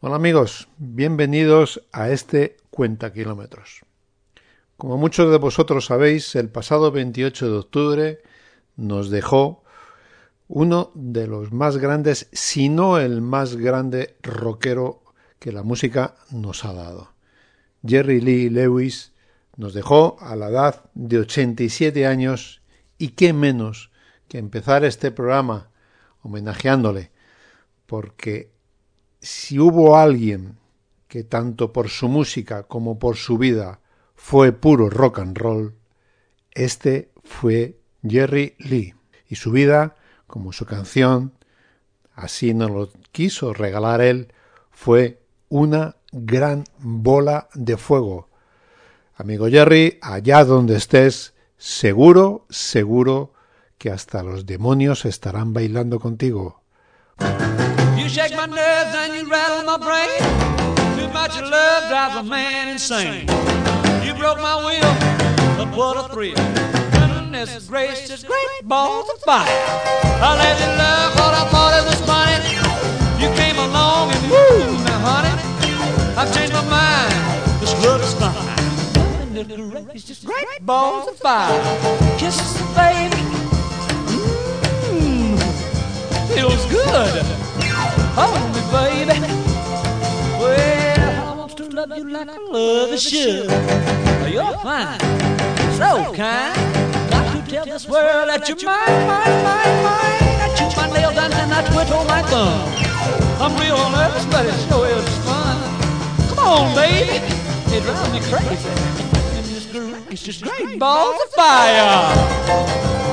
Hola amigos, bienvenidos a este Cuenta Kilómetros. Como muchos de vosotros sabéis, el pasado 28 de octubre nos dejó uno de los más grandes, si no el más grande rockero que la música nos ha dado. Jerry Lee Lewis nos dejó a la edad de 87 años y qué menos que empezar este programa homenajeándole, porque si hubo alguien que tanto por su música como por su vida fue puro rock and roll, este fue Jerry Lee. Y su vida, como su canción, así nos lo quiso regalar él, fue una gran bola de fuego. Amigo Jerry, allá donde estés, seguro, seguro que hasta los demonios estarán bailando contigo. Shake rattle my brain. Too much love drives a man insane. You broke my will, but what a thrill. Goodness gracious, great balls of fire. I let you love what I thought it was funny. You came along and woo, now honey, I've changed my mind. This love is fine. Goodness gracious, great balls of fire. Kisses, baby. Mmm, feels good. Hold me, baby. Well, I want to love you like I love a should. You're fine, so kind. Got to tell this world that you're mine, mine, mine, mine. I chew my nails and then I twiddle my thumb. I'm real nervous, but it sure is fun. Come on, baby. It drives me crazy. It's just great balls of fire.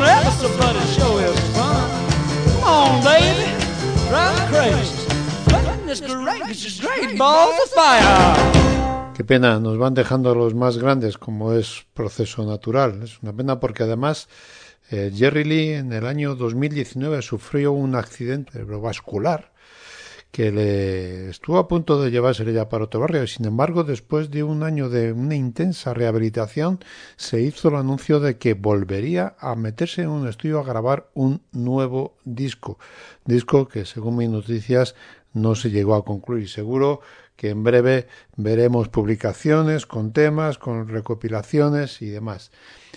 Nervous, but it sure is fun. Come on, baby, drive me crazy. Goodness gracious, great balls of fire. Qué pena, nos van dejando los más grandes como es proceso natural. Es una pena porque además eh, Jerry Lee en el año 2019 sufrió un accidente cerebrovascular que le estuvo a punto de llevarse ya para otro barrio. Sin embargo, después de un año de una intensa rehabilitación, se hizo el anuncio de que volvería a meterse en un estudio a grabar un nuevo disco. Disco que, según mis noticias, no se llegó a concluir. Seguro que en breve veremos publicaciones con temas, con recopilaciones y demás.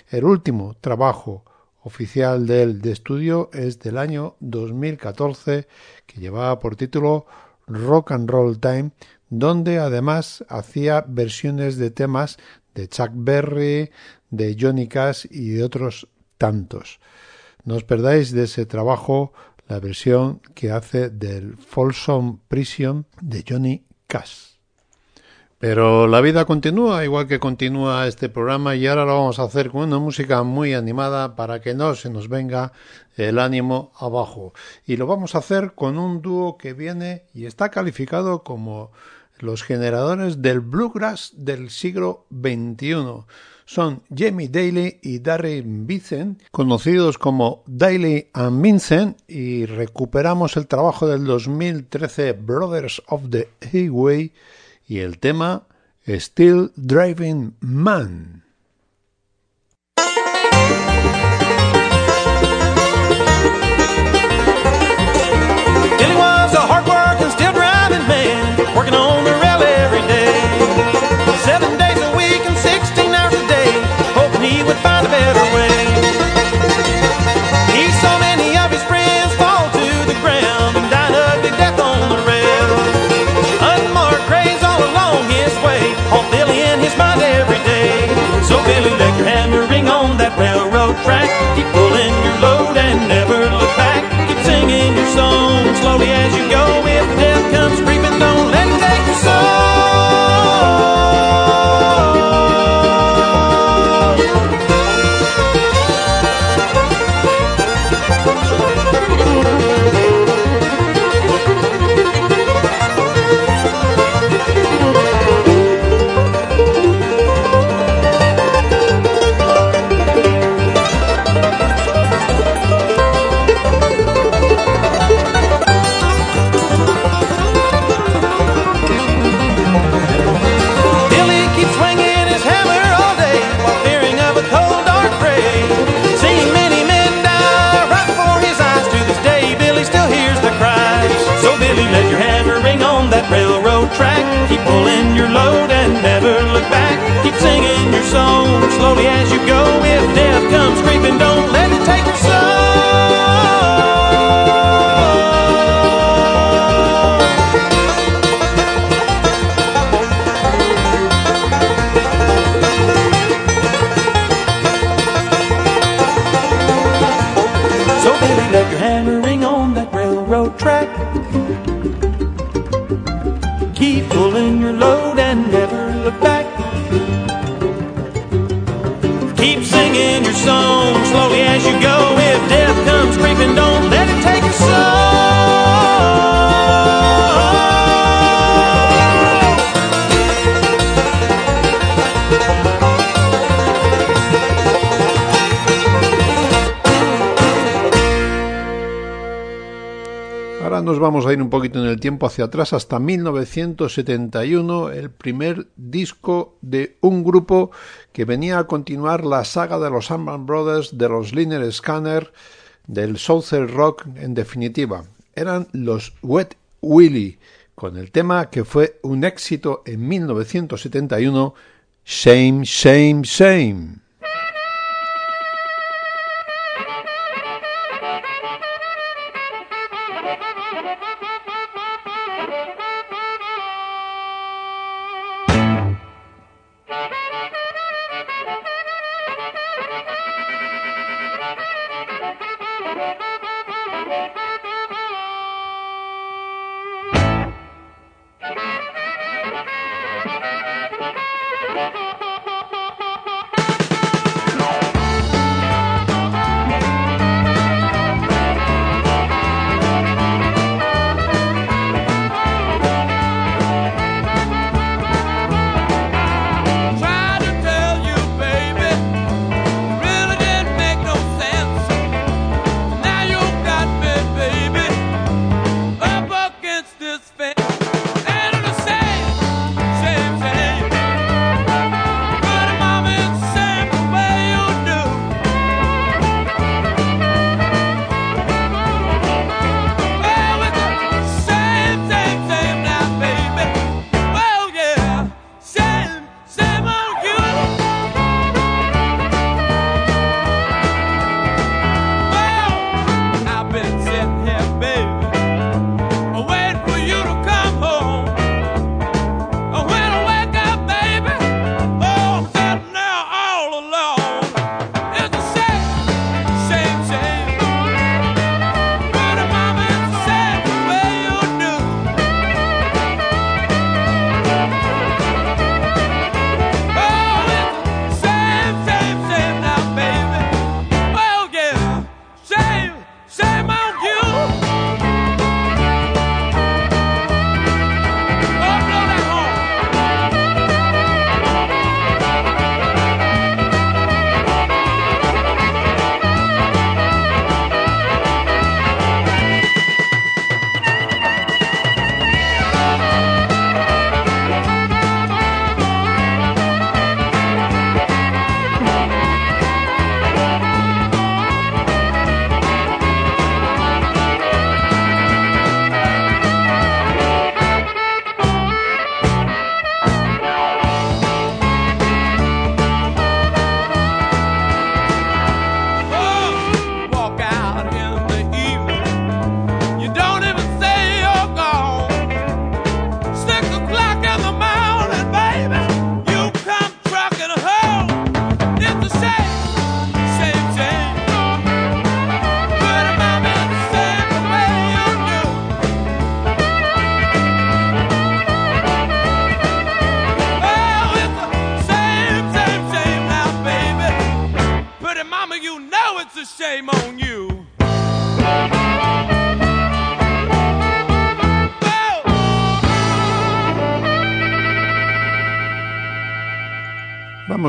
El último trabajo oficial del de estudio es del año 2014 que llevaba por título Rock and Roll Time, donde además hacía versiones de temas de Chuck Berry, de Johnny Cash y de otros tantos. No os perdáis de ese trabajo la versión que hace del Folsom Prison de Johnny Cash. Pero la vida continúa, igual que continúa este programa, y ahora lo vamos a hacer con una música muy animada para que no se nos venga el ánimo abajo. Y lo vamos a hacer con un dúo que viene y está calificado como los generadores del bluegrass del siglo XXI. Son Jamie Daly y Darren Vincent, conocidos como Daly and Vincent, y recuperamos el trabajo del 2013 Brothers of the Highway y el tema Still Driving Man. Y pulling your load and never look back. Keep singing your song slowly as you go. If death comes creeping, don't vamos a ir un poquito en el tiempo hacia atrás hasta 1971, el primer disco de un grupo que venía a continuar la saga de los Allman Brothers, de los Liner Scanner, del Southern Rock en definitiva. Eran los Wet Willie, con el tema que fue un éxito en 1971, Shame, Shame, Shame.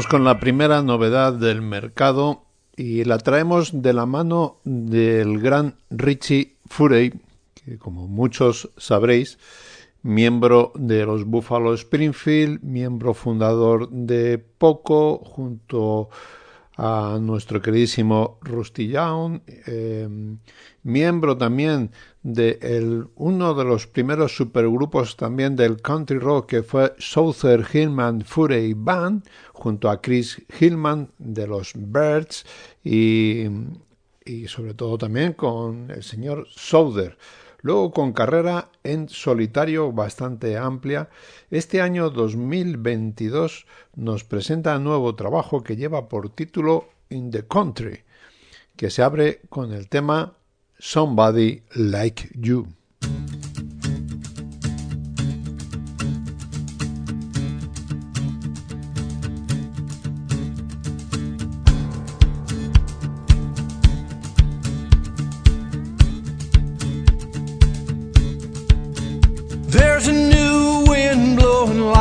Con la primera novedad del mercado y la traemos de la mano del gran Richie Furey, que como muchos sabréis, miembro de los Buffalo Springfield, miembro fundador de Poco, junto a nuestro queridísimo Rusty Young, eh, miembro también de el, uno de los primeros supergrupos también del country rock que fue Souther Hillman Furey Band, junto a Chris Hillman de los Birds y, y sobre todo también con el señor Souther. Luego con carrera en solitario bastante amplia, este año 2022 nos presenta nuevo trabajo que lleva por título In the Country, que se abre con el tema Somebody Like You.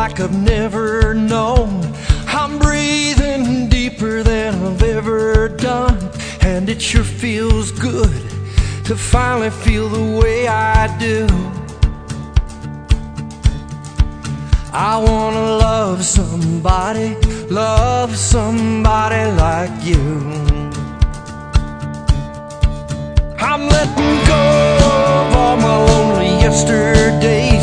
Like I've never known. I'm breathing deeper than I've ever done, and it sure feels good to finally feel the way I do. I wanna love somebody, love somebody like you. I'm letting go of all my lonely yesterdays.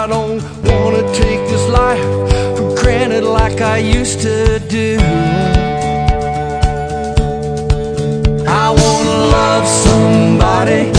I don't want to take this life for granted like I used to do. I want to love somebody,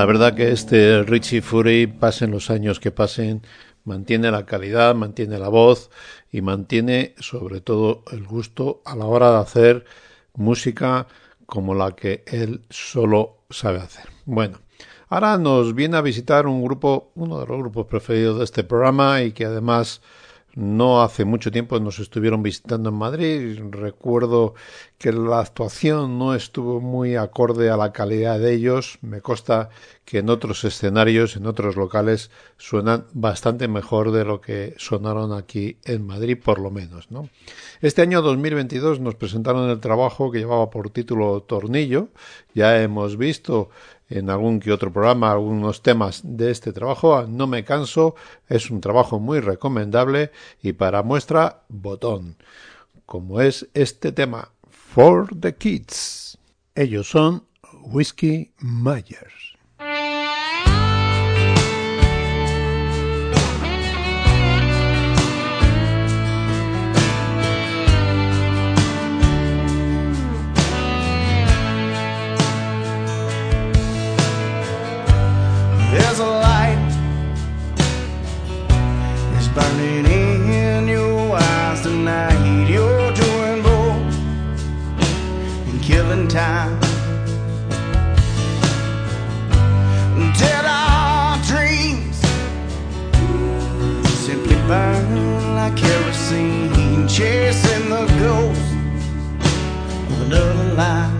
La verdad que este Richie Fury, pasen los años que pasen, mantiene la calidad, mantiene la voz y mantiene sobre todo el gusto a la hora de hacer música como la que él solo sabe hacer. Bueno, ahora nos viene a visitar un grupo, uno de los grupos preferidos de este programa y que además no hace mucho tiempo nos estuvieron visitando en Madrid. Recuerdo que la actuación no estuvo muy acorde a la calidad de ellos. Me consta que en otros escenarios, en otros locales, suenan bastante mejor de lo que sonaron aquí en Madrid, por lo menos. ¿no? Este año 2022 nos presentaron el trabajo que llevaba por título Tornillo. Ya hemos visto en algún que otro programa algunos temas de este trabajo. No me canso, es un trabajo muy recomendable y para muestra botón, como es este tema, For the Kids. Ellos son Whiskey Myers. chasing the ghost of another life.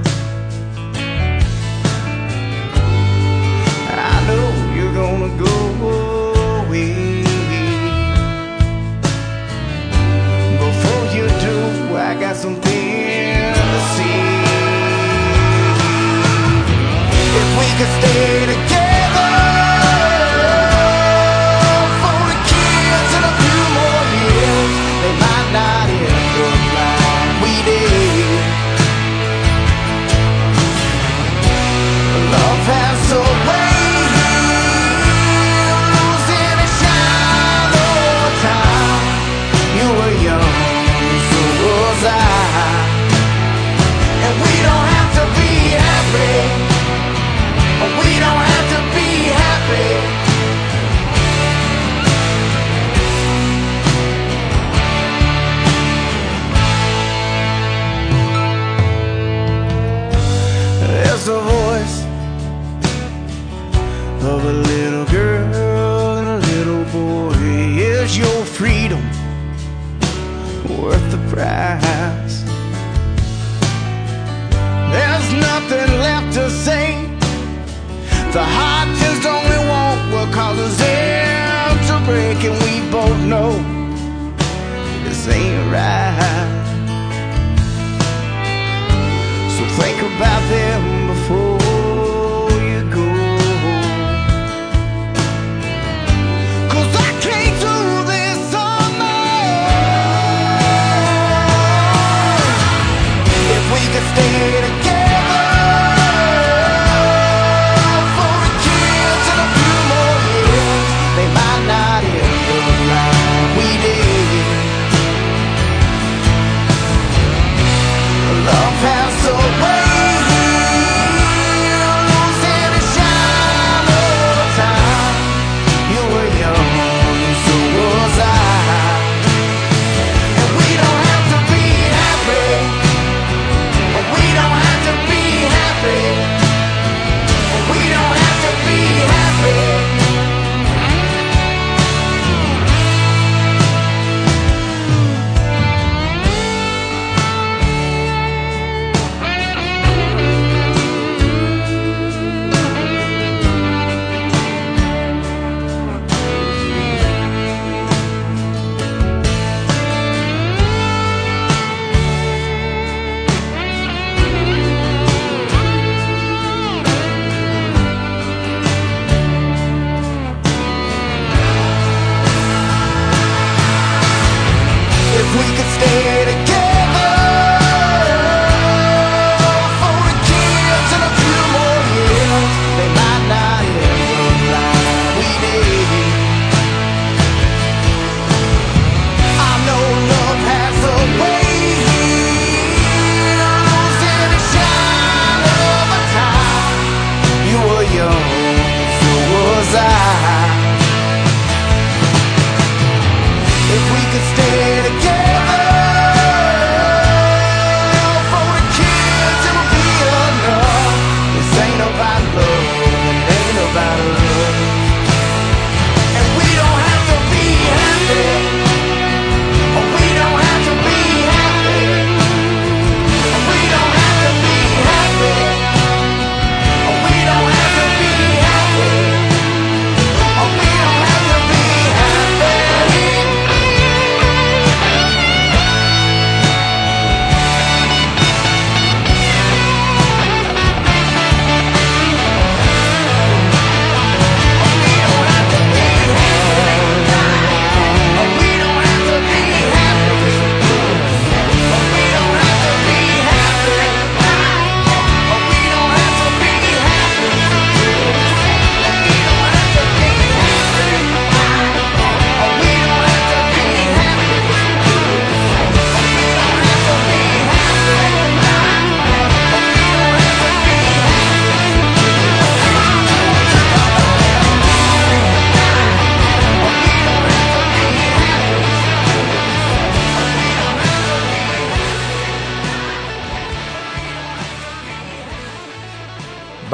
we could stay together.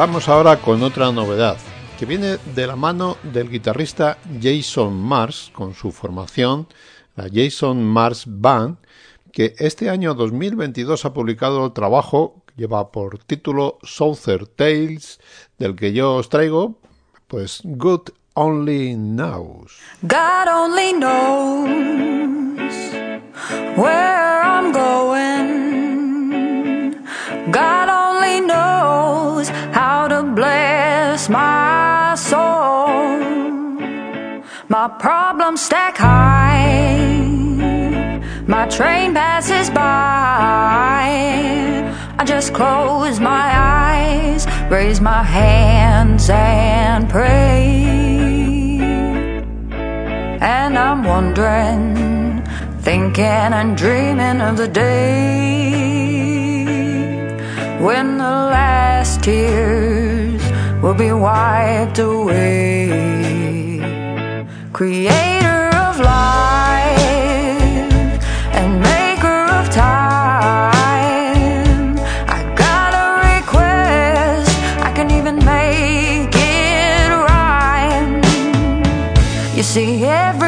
Vamos ahora con otra novedad que viene de la mano del guitarrista Jason Mars con su formación, la Jason Mars Band, que este año 2022 ha publicado el trabajo que lleva por título Southern Tales, del que yo os traigo, pues Good Only Knows. God only knows where I'm going. God bless my soul. My problems stack high. My train passes by. I just close my eyes, raise my hands, and pray. And I'm wondering, thinking and dreaming of the day when the last tears will be wiped away. Creator of life and maker of time, I got a request. I can even make it rhyme. You see, everyone's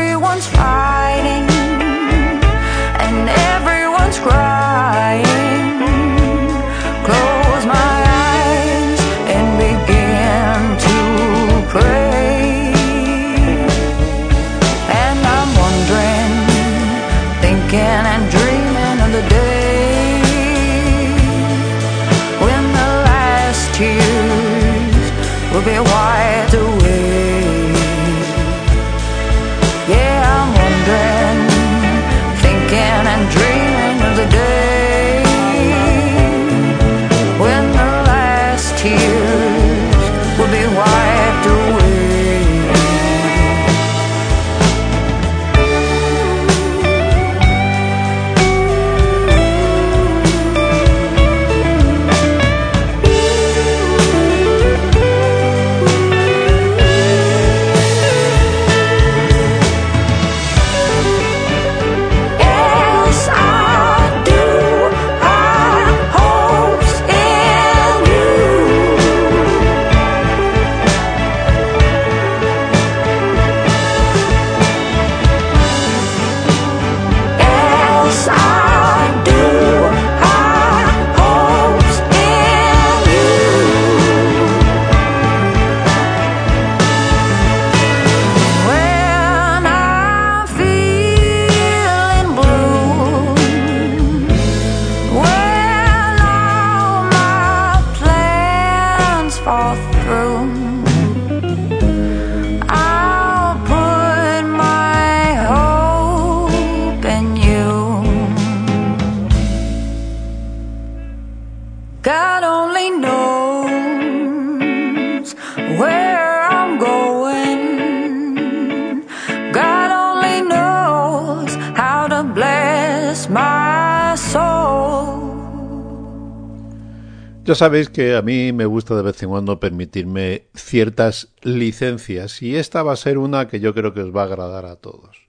sabéis que a mí me gusta de vez en cuando permitirme ciertas licencias y esta va a ser una que yo creo que os va a agradar a todos.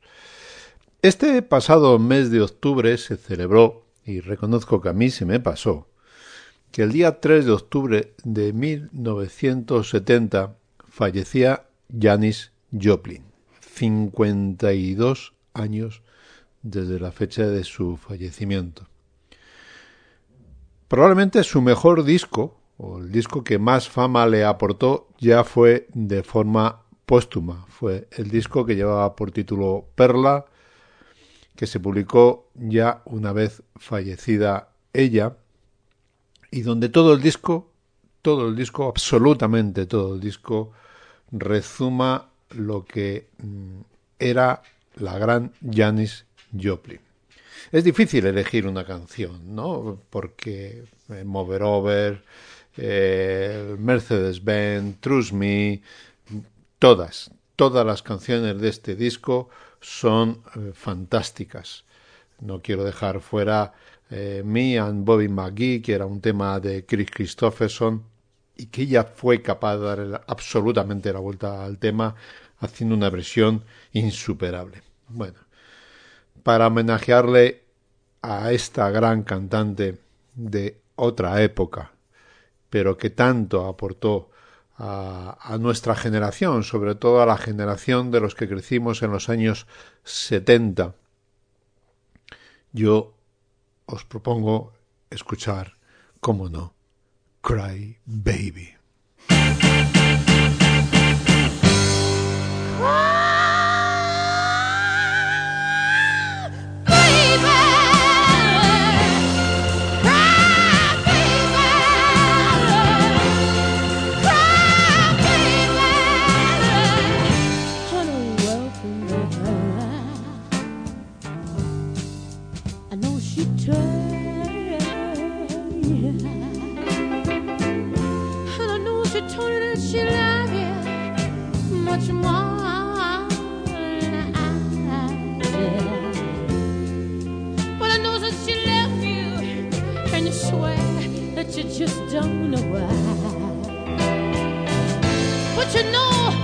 Este pasado mes de octubre se celebró, y reconozco que a mí se me pasó, que el día 3 de octubre de 1970 fallecía Janis Joplin, 52 años desde la fecha de su fallecimiento. Probablemente su mejor disco, o el disco que más fama le aportó, ya fue de forma póstuma. Fue el disco que llevaba por título Perla, que se publicó ya una vez fallecida ella, y donde todo el disco, todo el disco, absolutamente todo el disco, rezuma lo que mm, era la gran Janis Joplin. Es difícil elegir una canción, ¿no? Porque eh, Mover Over, eh, Mercedes-Benz, Trust Me, todas, todas las canciones de este disco son eh, fantásticas. No quiero dejar fuera Me and Bobby McGee, que era un tema de Chris Christopherson y que ella fue capaz de dar absolutamente la vuelta al tema haciendo una versión insuperable. Bueno, para homenajearle a esta gran cantante de otra época, pero que tanto aportó a, a, nuestra generación, sobre todo a la generación de los que crecimos en los años 70. Yo os propongo escuchar, cómo no, Cry Baby. just don't know why. But you know.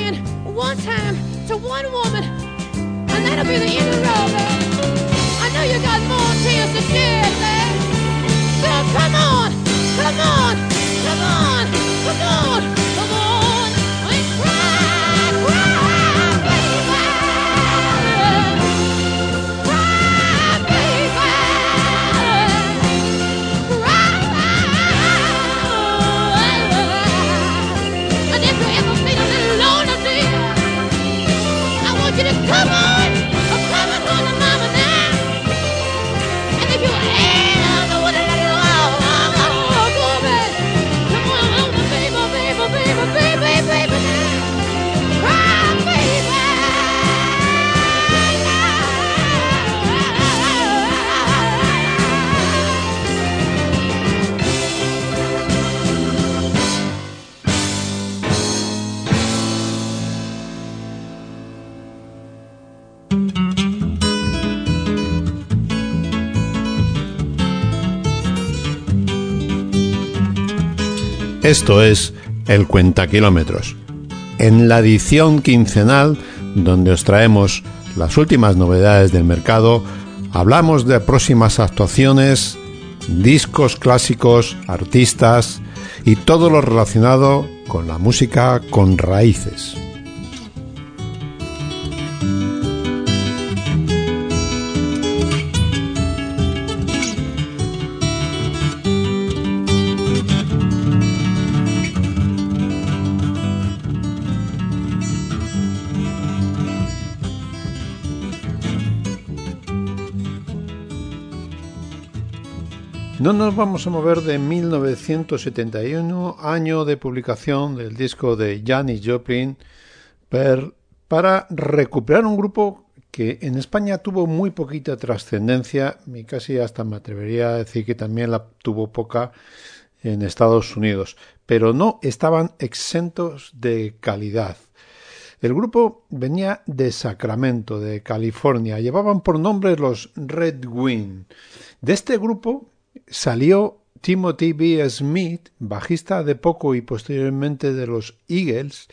man one time to one woman, and that'll be the end of the road, man. I know you got more tears to shed, man. So come on, come on, come on, come on. Esto es el Cuenta Kilómetros. En la edición quincenal, donde os traemos las últimas novedades del mercado, hablamos de próximas actuaciones, discos clásicos, artistas y todo lo relacionado con la música con raíces. Nos vamos a mover de 1971, año de publicación del disco de Janis Joplin, para recuperar un grupo que en España tuvo muy poquita trascendencia y casi hasta me atrevería a decir que también la tuvo poca en Estados Unidos, pero no estaban exentos de calidad. El grupo venía de Sacramento, de California. Llevaban por nombre los Red Wing. De este grupo salió Timothy B. Smith, bajista de poco y posteriormente de los Eagles,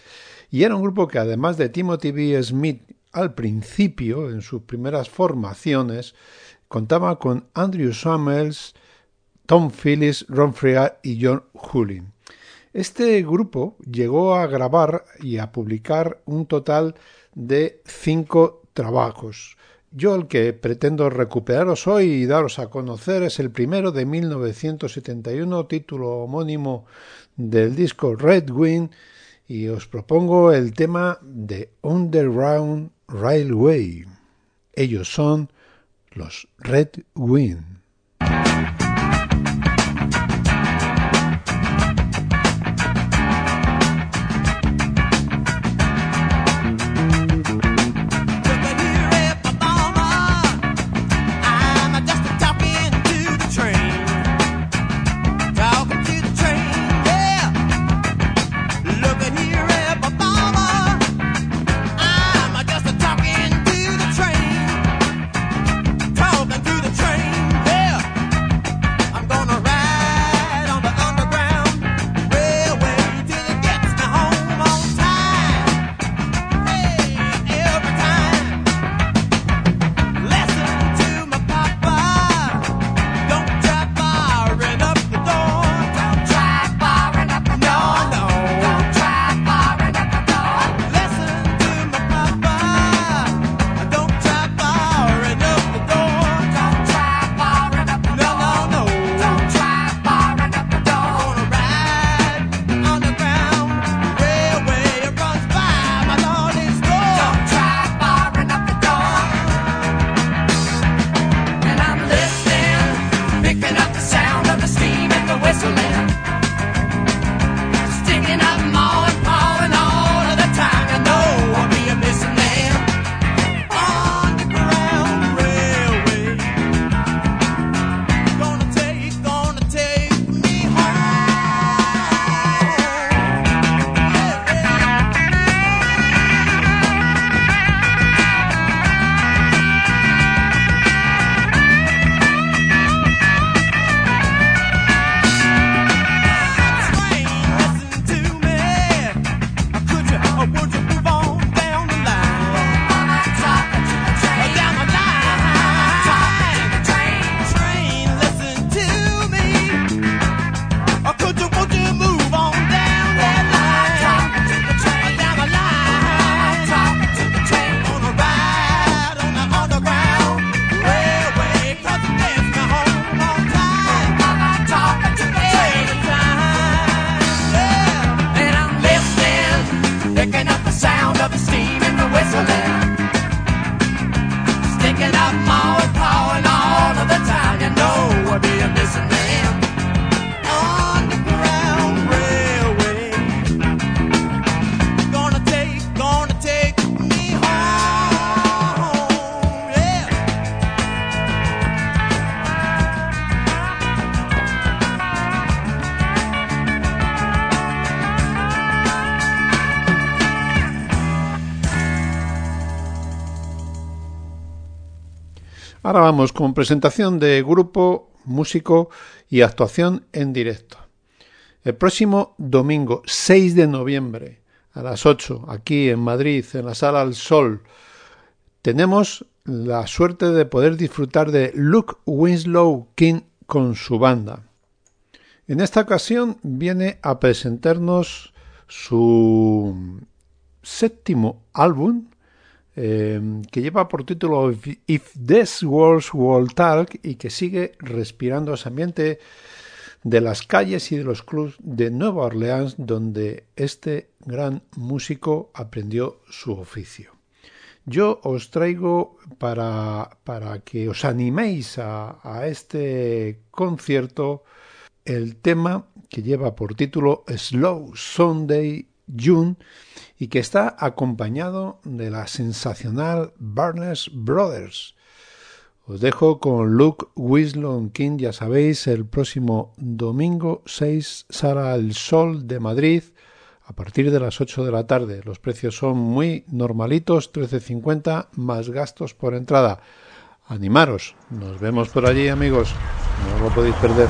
y era un grupo que además de Timothy B. Smith al principio, en sus primeras formaciones, contaba con Andrew Samuels, Tom Phillips, Ron Freer y John Hullin. Este grupo llegó a grabar y a publicar un total de cinco trabajos. Yo el que pretendo recuperaros hoy y daros a conocer es el primero de 1971, título homónimo del disco Red Wing, y os propongo el tema de Underground Railway. Ellos son los Red Wing. Ahora vamos con presentación de grupo, músico y actuación en directo. El próximo domingo 6 de noviembre a las 8, aquí en Madrid, en la Sala al Sol, tenemos la suerte de poder disfrutar de Luke Winslow King con su banda. En esta ocasión viene a presentarnos su séptimo álbum eh, que lleva por título If- This World Talk y que sigue respirando ese ambiente de las calles y de los clubs de Nueva Orleans donde este gran músico aprendió su oficio. yo os traigo para, para que os animéis a, a este concierto el tema que lleva por título Slow Sunday June y que está acompañado de la sensacional Barnes Brothers. Os dejo con Luke Wislon King, ya sabéis, el próximo domingo 6 Sala al Sol de Madrid a partir de las 8 de la tarde. Los precios son muy normalitos, 13.50 más gastos por entrada. Animaros, nos vemos por allí amigos, no lo podéis perder.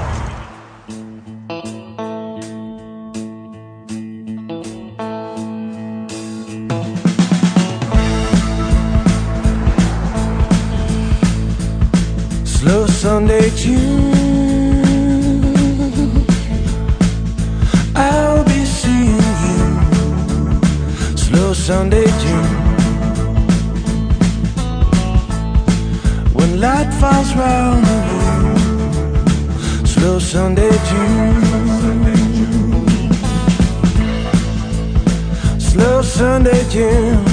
Sunday June. When light falls round the room. Slow Sunday June. Slow Sunday June.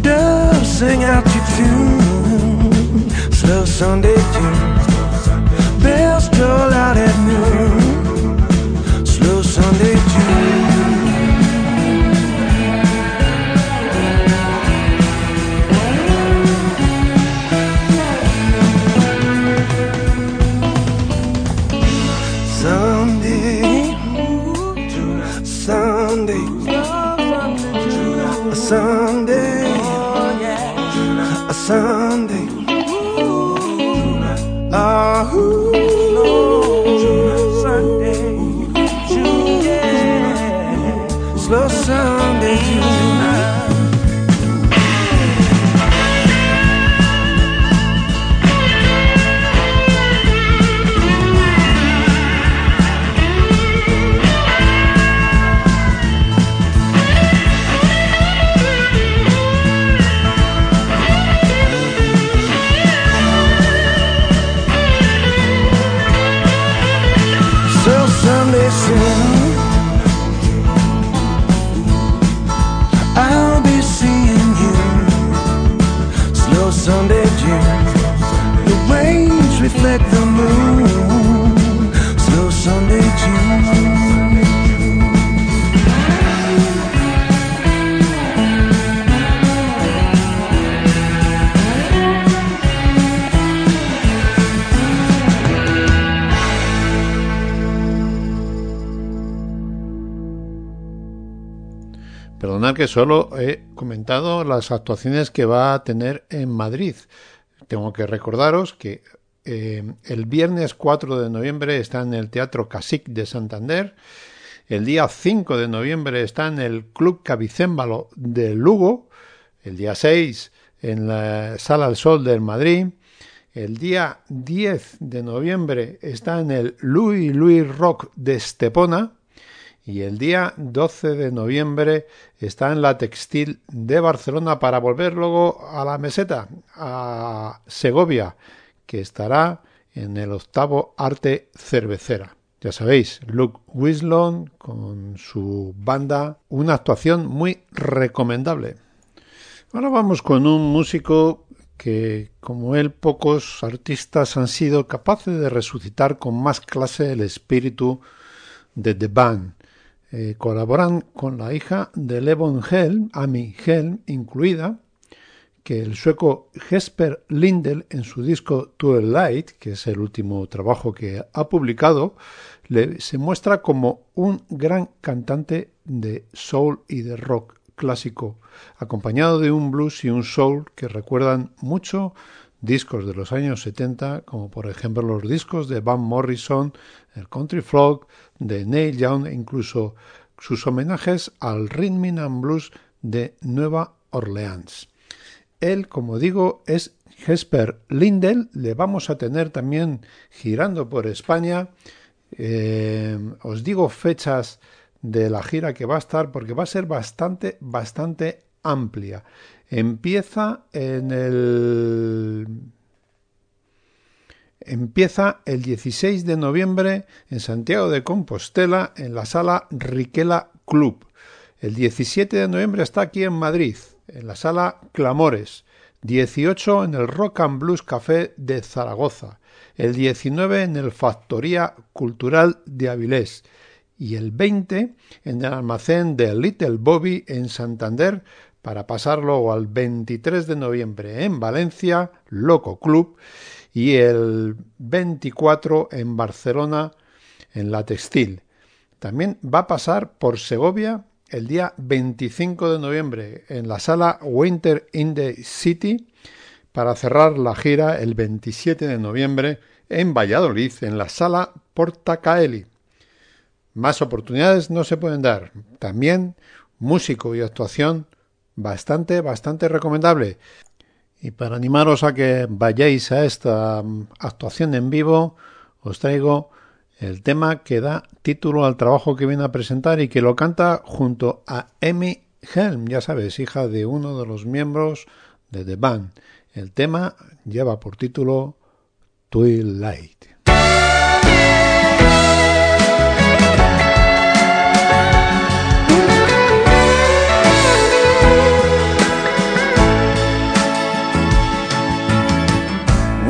Doves sing out your tune. Slow Sunday June. Bells solo he comentado las actuaciones que va a tener en Madrid. Tengo que recordaros que eh, el viernes 4 de noviembre está en el Teatro Casic de Santander. El día 5 de noviembre está en el Club Cabicémbalo de Lugo. El día 6 en la Sala al Sol del Madrid. El día 10 de noviembre está en el Louis Louis Rock de Estepona. Y el día 12 de noviembre está en la Textil de Barcelona para volver luego a la meseta, a Segovia, que estará en el octavo Arte Cervecera. Ya sabéis, Luke Wislon con su banda, una actuación muy recomendable. Ahora vamos con un músico que, como él, pocos artistas han sido capaces de resucitar con más clase el espíritu de The Band. Eh, colaboran con la hija de Levon Helm, Amy Helm incluida, que el sueco Jesper Lindel en su disco To the Light, que es el último trabajo que ha publicado, le, se muestra como un gran cantante de soul y de rock clásico, acompañado de un blues y un soul que recuerdan mucho discos de los años 70, como por ejemplo los discos de Van Morrison, el Country Frog, de Neil Young e incluso sus homenajes al Rhythm and Blues de Nueva Orleans. Él, como digo, es Jesper Lindel, le vamos a tener también girando por España. Eh, os digo fechas de la gira que va a estar porque va a ser bastante, bastante amplia. Empieza en el empieza el 16 de noviembre en Santiago de Compostela en la sala Riquela Club. El 17 de noviembre está aquí en Madrid, en la sala Clamores. 18 en el Rock and Blues Café de Zaragoza. El 19 en el Factoría Cultural de Avilés. Y el 20 en el almacén de Little Bobby en Santander para pasar luego al 23 de noviembre en Valencia, Loco Club, y el 24 en Barcelona, en La Textil. También va a pasar por Segovia el día 25 de noviembre en la sala Winter in the City para cerrar la gira el 27 de noviembre en Valladolid en la sala Portacaeli. Más oportunidades no se pueden dar. También músico y actuación bastante, bastante recomendable. Y para animaros a que vayáis a esta mm, actuación en vivo, os traigo el tema que da título al trabajo que viene a presentar y que lo canta junto a Emmy Helm, ya sabes, hija de uno de los miembros de The Band. El tema lleva por título Twilight.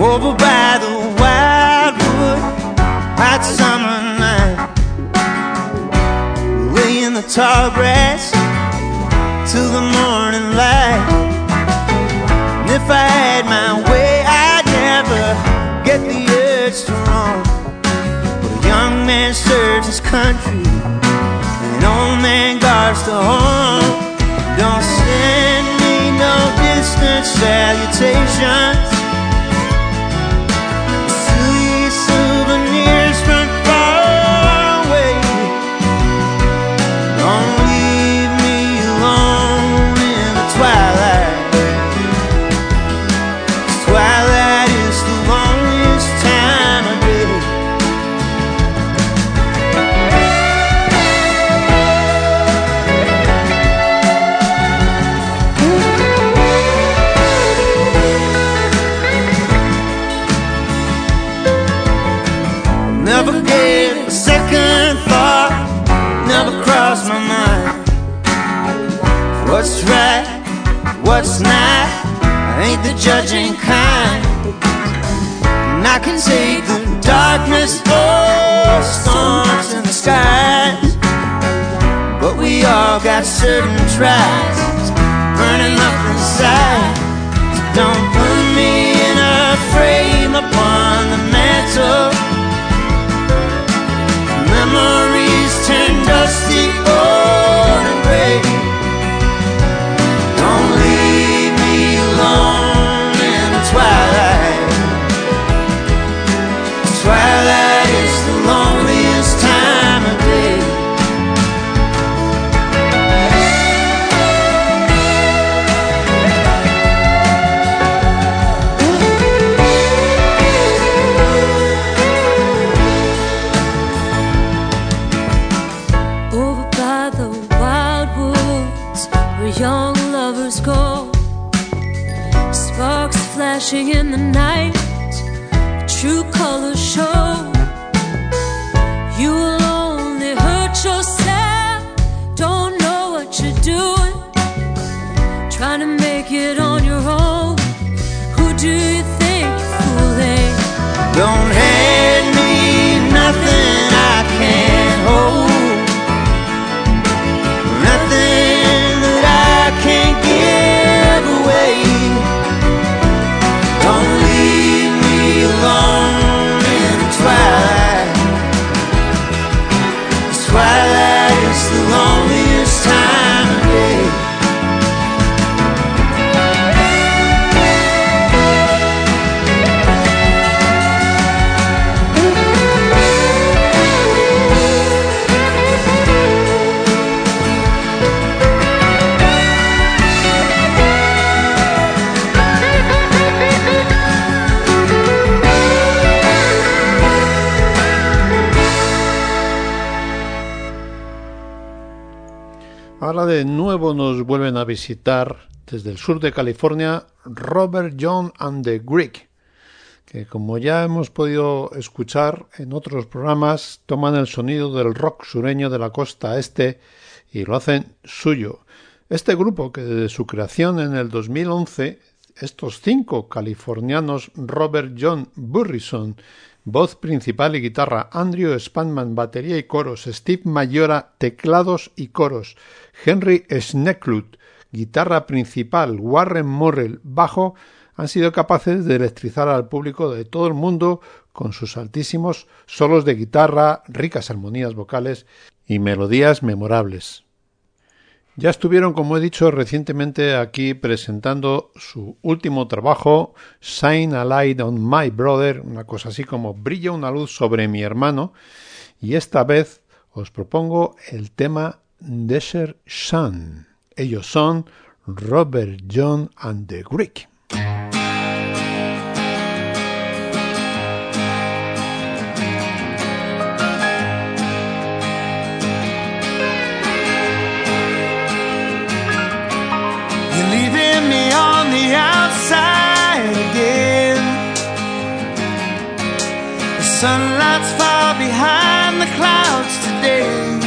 Over by the wildwood, hot summer night. Lay in the tall grass till the morning light. And if I had my way, I'd never get the urge to roam. But a young man serves his country, and an old man guards the home. Don't send me no distant salutations. certain tracks. Visitar desde el sur de California Robert John and the Greek, que como ya hemos podido escuchar en otros programas, toman el sonido del rock sureño de la costa este y lo hacen suyo. Este grupo, que desde su creación en el 2011, estos cinco californianos, Robert John Burrison, voz principal y guitarra, Andrew Spanman, batería y coros, Steve Mayora, teclados y coros, Henry Sneklut, guitarra principal, Warren Morrell, bajo, han sido capaces de electrizar al público de todo el mundo con sus altísimos solos de guitarra, ricas armonías vocales y melodías memorables. Ya estuvieron, como he dicho recientemente, aquí presentando su último trabajo, Shine a Light on My Brother, una cosa así como Brilla una luz sobre mi hermano, y esta vez os propongo el tema Desert Sun. Ellos son Robert John and the Greek. Sunlight's far behind the clouds today.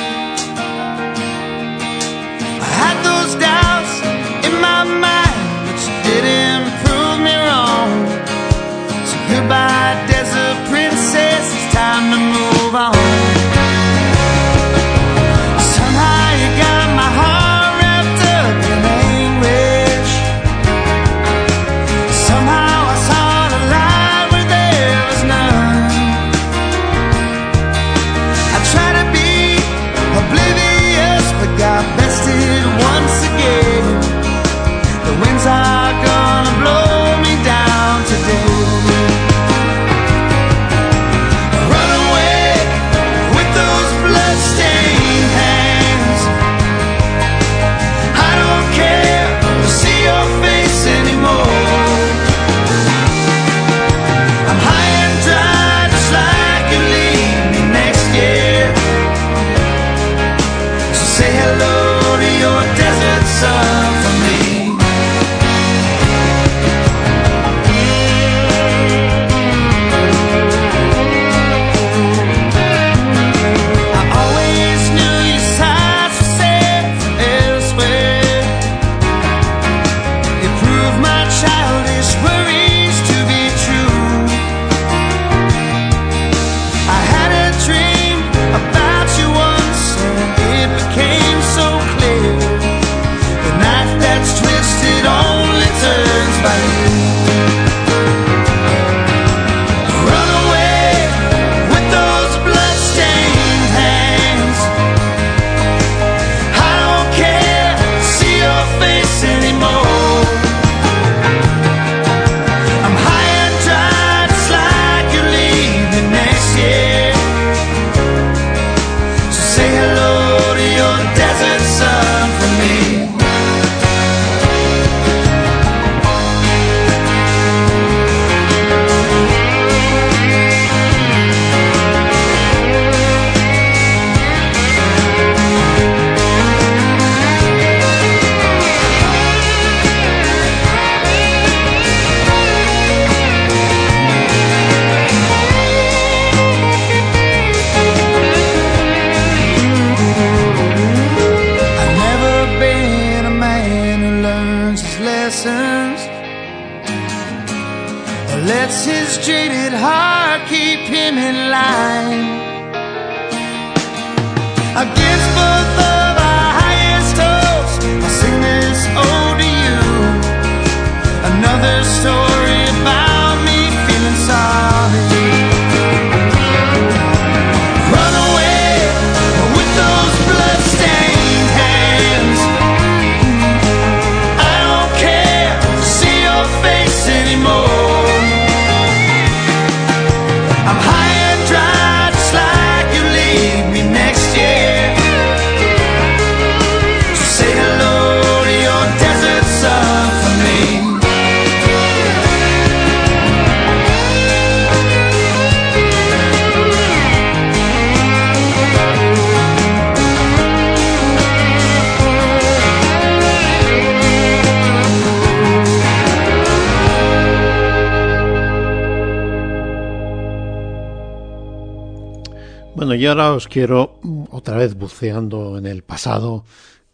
Ahora os quiero otra vez buceando en el pasado,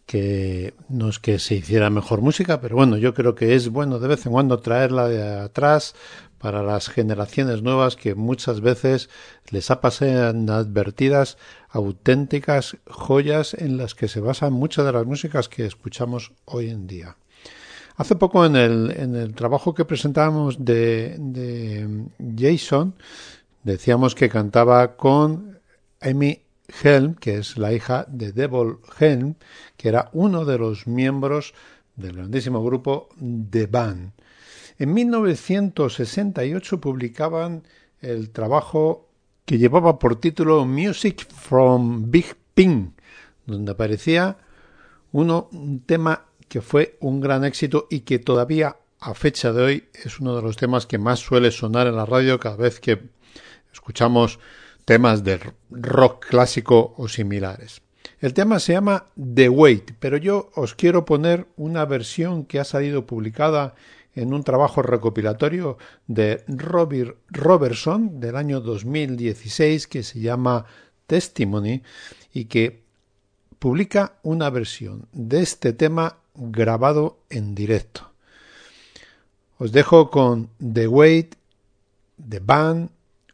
que no es que se hiciera mejor música, pero bueno, yo creo que es bueno de vez en cuando traerla de atrás para las generaciones nuevas que muchas veces les ha pasado advertidas auténticas joyas en las que se basan muchas de las músicas que escuchamos hoy en día. Hace poco en el, en el trabajo que presentábamos de Jason, decíamos que cantaba con Amy Helm, que es la hija de Devil Helm, que era uno de los miembros del grandísimo grupo The Band. En 1968 publicaban el trabajo que llevaba por título Music from Big Pink, donde aparecía uno, un tema que fue un gran éxito y que todavía a fecha de hoy es uno de los temas que más suele sonar en la radio cada vez que escuchamos temas de rock clásico o similares. El tema se llama The Wait, pero yo os quiero poner una versión que ha salido publicada en un trabajo recopilatorio de Robert Robertson del año 2016 que se llama Testimony y que publica una versión de este tema grabado en directo. Os dejo con The Wait, The Band,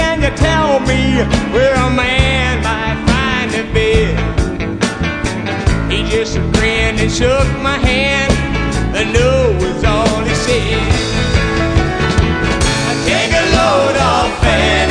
can you tell me where a man might find a bed? He just grinned and shook my hand. The no was all he said. Take a load off Fanny.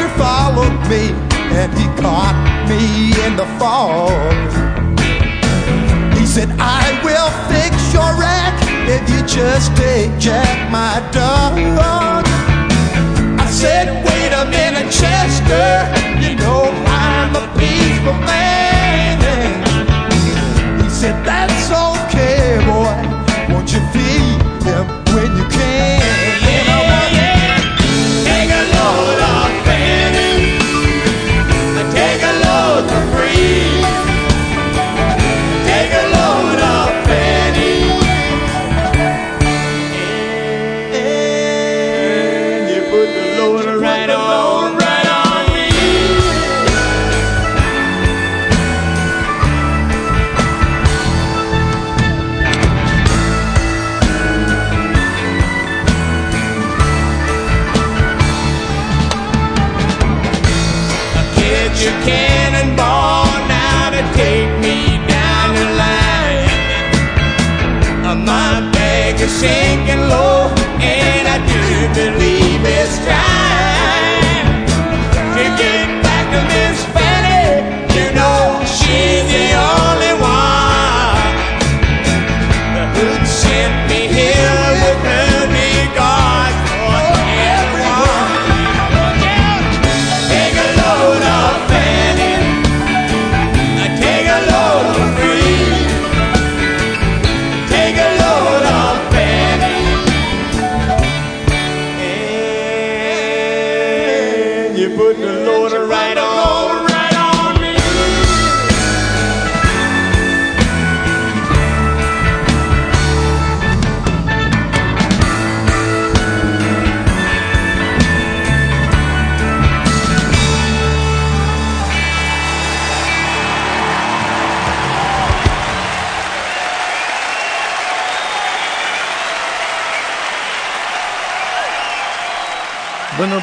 Chester followed me and he caught me in the fog. He said, I will fix your wreck if you just take Jack, my dog. I said, wait a minute, Chester, you know I'm a peaceful man. Believe it's time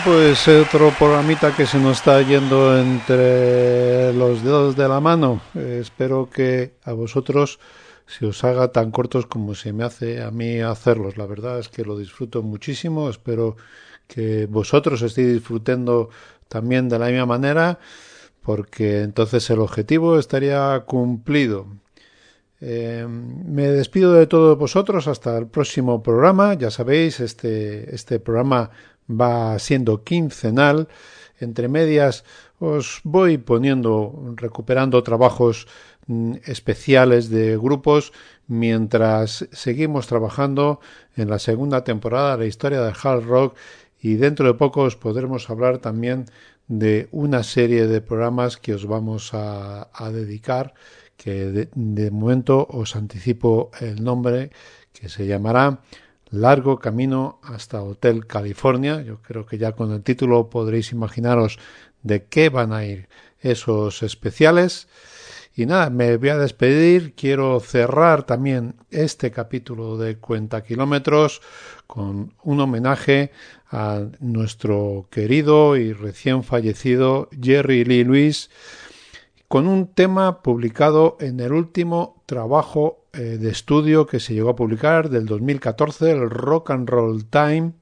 pues otro programita que se nos está yendo entre los dedos de la mano. Espero que a vosotros se os haga tan cortos como se me hace a mí hacerlos. La verdad es que lo disfruto muchísimo. Espero que vosotros estéis disfrutando también de la misma manera, porque entonces el objetivo estaría cumplido. Eh, me despido de todos vosotros hasta el próximo programa. Ya sabéis, este, este programa va siendo quincenal. Entre medias os voy poniendo, recuperando trabajos mm, especiales de grupos mientras seguimos trabajando en la segunda temporada de la historia del hard rock y dentro de poco os podremos hablar también de una serie de programas que os vamos a, dedicar que de, de momento os anticipo el nombre que se llamará Largo Camino hasta Hotel California. Yo creo que ya con el título podréis imaginaros de qué van a ir esos especiales. Y nada, me voy a despedir. Quiero cerrar también este capítulo de Cuenta Kilómetros con un homenaje a nuestro querido y recién fallecido Jerry Lee Lewis con un tema publicado en el último trabajo eh, de estudio que se llegó a publicar del 2014, el Rock and Roll Time,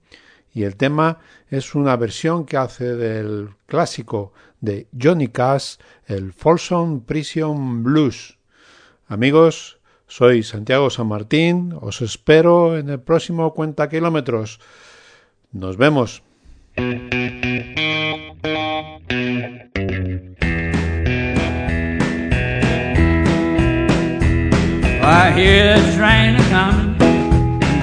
y el tema es una versión que hace del clásico de Johnny Cash, el Folsom Prison Blues. Amigos, soy Santiago San Martín, os espero en el próximo Cuenta Kilómetros. Nos vemos. I hear the train coming,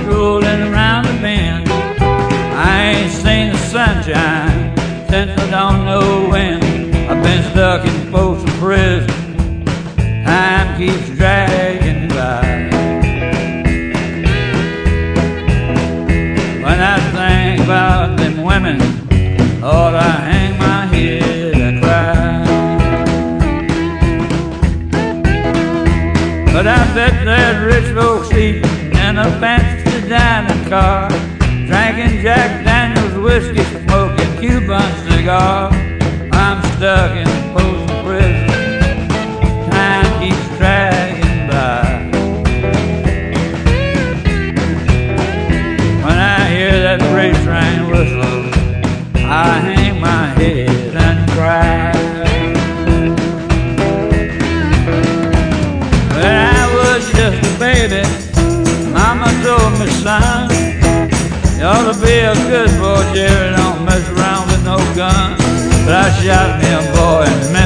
rolling around the bend. I ain't seen the sunshine since I don't know when. I've been stuck in Folsom Prison. Time keeps dragging But I bet that rich folks eating in a fancy dining car, drinking Jack Daniels whiskey, smoking Cuban cigar. I'm stuck in son, you ought to be a good boy, Jerry, don't mess around with no gun. But I shot me a boy in Memphis,